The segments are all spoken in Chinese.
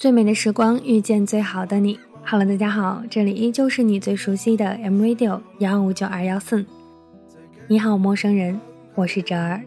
最美的时光遇见最好的你。Hello，大家好，这里依旧是你最熟悉的 M Radio 幺五九二幺四。你好，陌生人，我是哲儿。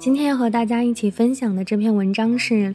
今天要和大家一起分享的这篇文章是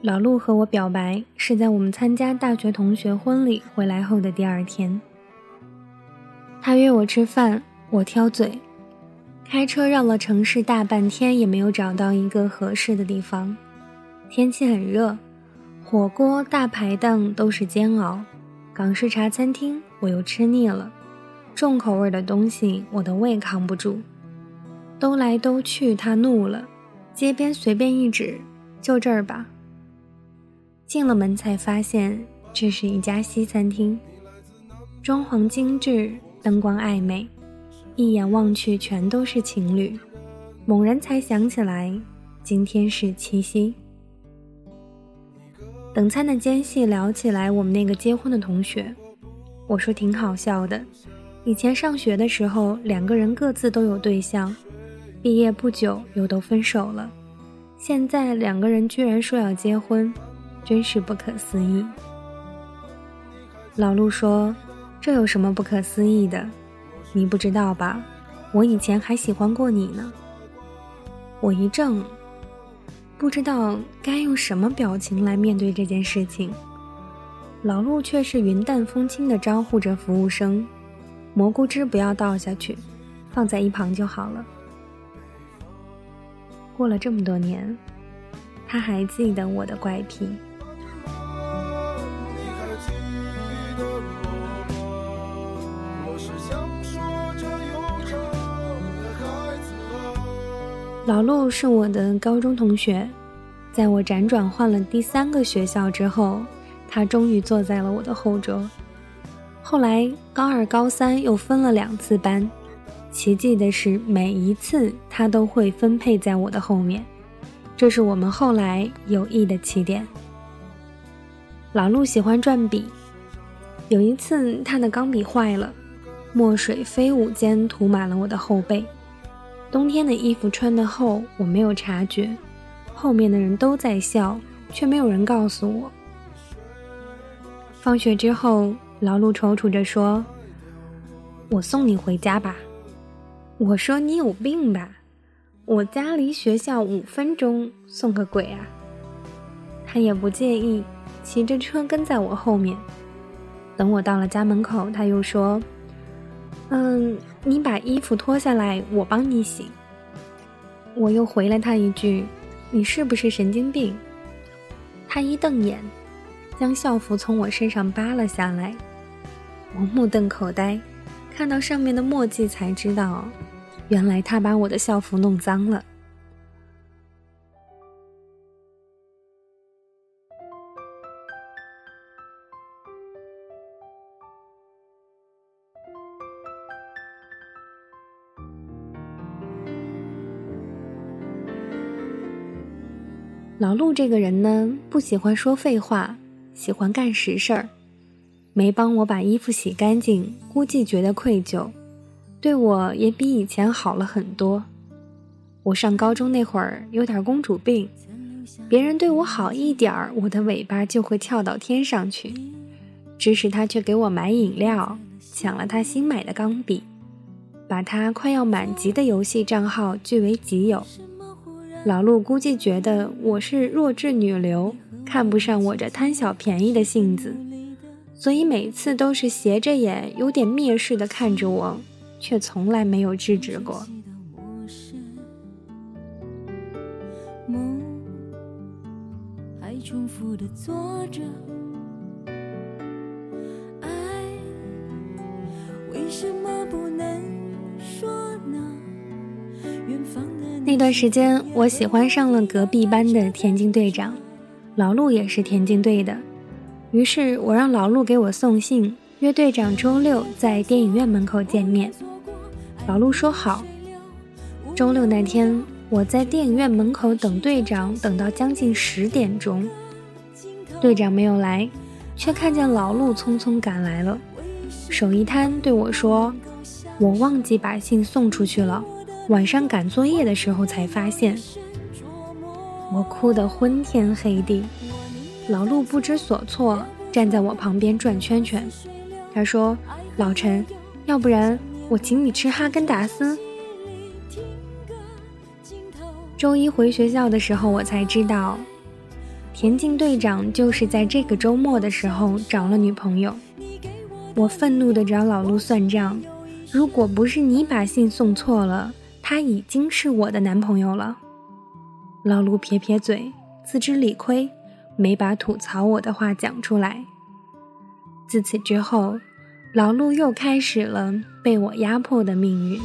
老陆和我表白是在我们参加大学同学婚礼回来后的第二天。他约我吃饭，我挑嘴，开车绕了城市大半天也没有找到一个合适的地方。天气很热，火锅大排档都是煎熬，港式茶餐厅我又吃腻了，重口味的东西我的胃扛不住。兜来兜去，他怒了，街边随便一指，就这儿吧。进了门才发现，这是一家西餐厅，装潢精致，灯光暧昧，一眼望去全都是情侣。猛然才想起来，今天是七夕。等餐的间隙聊起来，我们那个结婚的同学，我说挺好笑的。以前上学的时候，两个人各自都有对象，毕业不久又都分手了，现在两个人居然说要结婚。真是不可思议。老陆说：“这有什么不可思议的？你不知道吧？我以前还喜欢过你呢。”我一怔，不知道该用什么表情来面对这件事情。老陆却是云淡风轻地招呼着服务生：“蘑菇汁不要倒下去，放在一旁就好了。”过了这么多年，他还记得我的怪癖。老陆是我的高中同学，在我辗转换了第三个学校之后，他终于坐在了我的后桌。后来高二、高三又分了两次班，奇迹的是每一次他都会分配在我的后面，这是我们后来友谊的起点。老陆喜欢转笔，有一次他的钢笔坏了，墨水飞舞间涂满了我的后背。冬天的衣服穿得厚，我没有察觉，后面的人都在笑，却没有人告诉我。放学之后，老陆踌躇着说：“我送你回家吧。”我说：“你有病吧？我家离学校五分钟，送个鬼啊！”他也不介意，骑着车跟在我后面。等我到了家门口，他又说。嗯，你把衣服脱下来，我帮你洗。我又回了他一句：“你是不是神经病？”他一瞪眼，将校服从我身上扒了下来。我目瞪口呆，看到上面的墨迹才知道，原来他把我的校服弄脏了。老陆这个人呢，不喜欢说废话，喜欢干实事儿。没帮我把衣服洗干净，估计觉得愧疚，对我也比以前好了很多。我上高中那会儿有点公主病，别人对我好一点儿，我的尾巴就会跳到天上去。这时他却给我买饮料，抢了他新买的钢笔，把他快要满级的游戏账号据为己有。老陆估计觉得我是弱智女流，看不上我这贪小便宜的性子，所以每次都是斜着眼，有点蔑视的看着我，却从来没有制止过。还重复的坐着段时间，我喜欢上了隔壁班的田径队长，老陆也是田径队的。于是我让老陆给我送信，约队长周六在电影院门口见面。老陆说好。周六那天，我在电影院门口等队长，等到将近十点钟，队长没有来，却看见老陆匆匆赶来了，手一摊对我说：“我忘记把信送出去了，晚上赶作业的时候才发现。”我哭得昏天黑地，老陆不知所措，站在我旁边转圈圈。他说：“老陈，要不然我请你吃哈根达斯。”周一回学校的时候，我才知道，田径队长就是在这个周末的时候找了女朋友。我愤怒地找老陆算账，如果不是你把信送错了，他已经是我的男朋友了。老陆撇撇嘴，自知理亏，没把吐槽我的话讲出来。自此之后，老陆又开始了被我压迫的命运。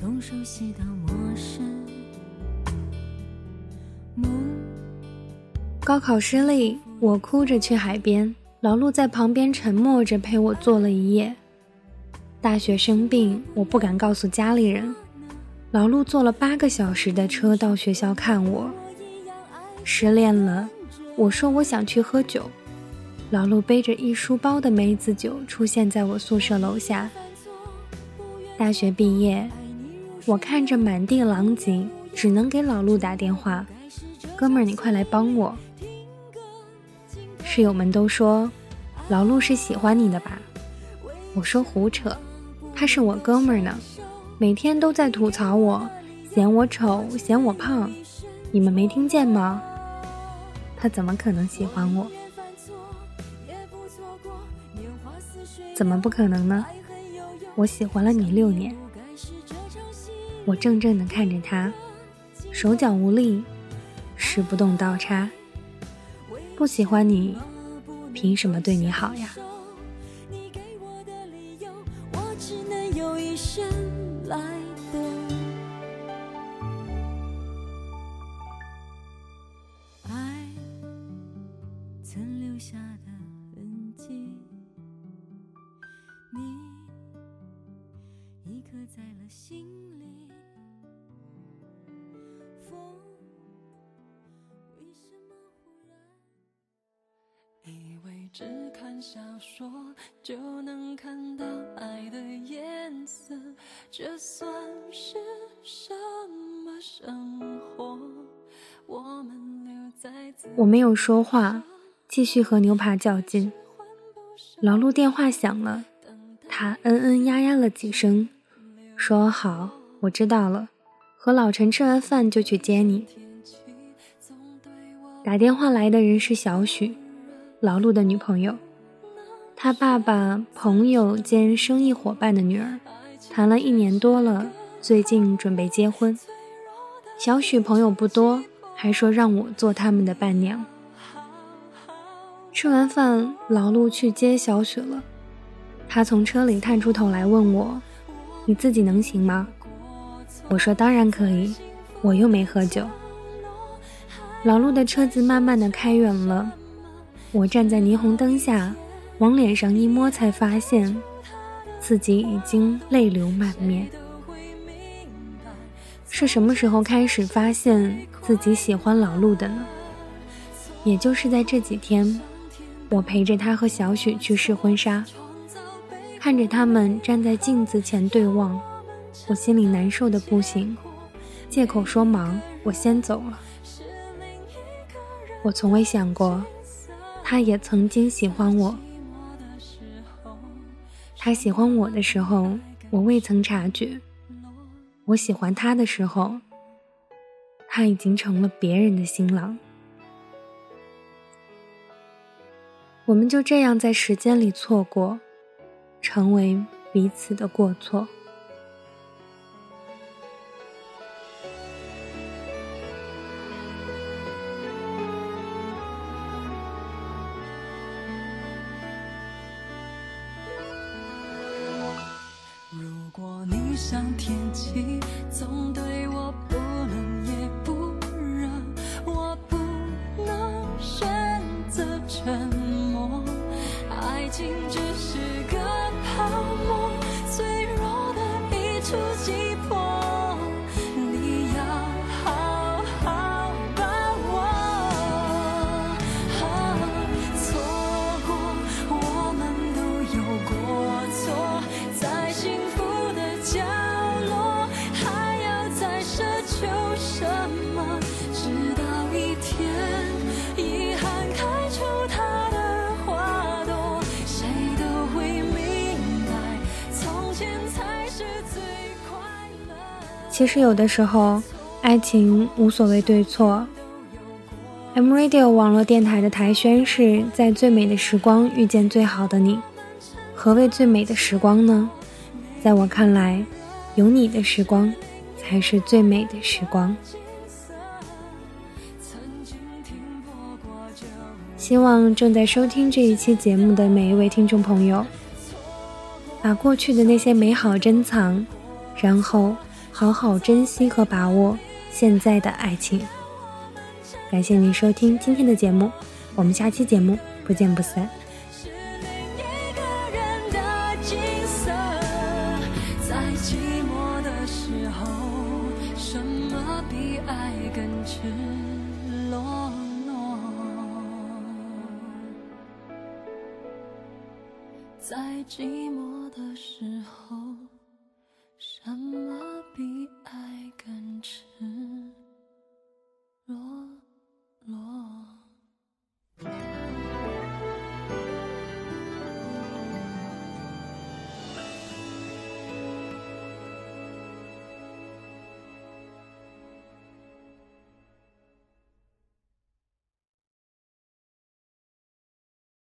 从熟悉到陌生。高考失利，我哭着去海边，老陆在旁边沉默着陪我坐了一夜。大学生病，我不敢告诉家里人。老陆坐了八个小时的车到学校看我。失恋了，我说我想去喝酒。老陆背着一书包的梅子酒出现在我宿舍楼下。大学毕业。我看着满地狼藉，只能给老陆打电话：“哥们儿，你快来帮我。”室友们都说老陆是喜欢你的吧？我说胡扯，他是我哥们儿呢，每天都在吐槽我，嫌我丑，嫌我胖，你们没听见吗？他怎么可能喜欢我？怎么不可能呢？我喜欢了你六年。我怔怔地看着他，手脚无力，使不动刀叉。不喜欢你，凭什么对你好呀？爱曾留下的痕迹，你已刻在了心里。风，为什么忽然？以为只看小说就能看到爱的颜色，这算是什么生活？我们留在我没有说话，继续和牛扒较劲。老陆电话响了，他嗯嗯呀呀了几声，说好，我知道了，和老陈吃完饭就去接你。打电话来的人是小许。老陆的女朋友，他爸爸朋友兼生意伙伴的女儿，谈了一年多了，最近准备结婚。小许朋友不多，还说让我做他们的伴娘。吃完饭，老陆去接小许了。他从车里探出头来问我：“你自己能行吗？”我说：“当然可以，我又没喝酒。”老陆的车子慢慢的开远了。我站在霓虹灯下，往脸上一摸，才发现自己已经泪流满面。是什么时候开始发现自己喜欢老陆的呢？也就是在这几天，我陪着他和小许去试婚纱，看着他们站在镜子前对望，我心里难受的不行，借口说忙，我先走了。我从未想过。他也曾经喜欢我，他喜欢我的时候，我未曾察觉；我喜欢他的时候，他已经成了别人的新郎。我们就这样在时间里错过，成为彼此的过错。像天气，总对我不冷也不热，我不能选择沉默。爱情其实有的时候，爱情无所谓对错。M Radio 网络电台的台宣是在最美的时光遇见最好的你。何谓最美的时光呢？在我看来，有你的时光才是最美的时光。希望正在收听这一期节目的每一位听众朋友，把过去的那些美好珍藏，然后好好珍惜和把握现在的爱情。感谢您收听今天的节目，我们下期节目不见不散。是另一个人的景色，在寂寞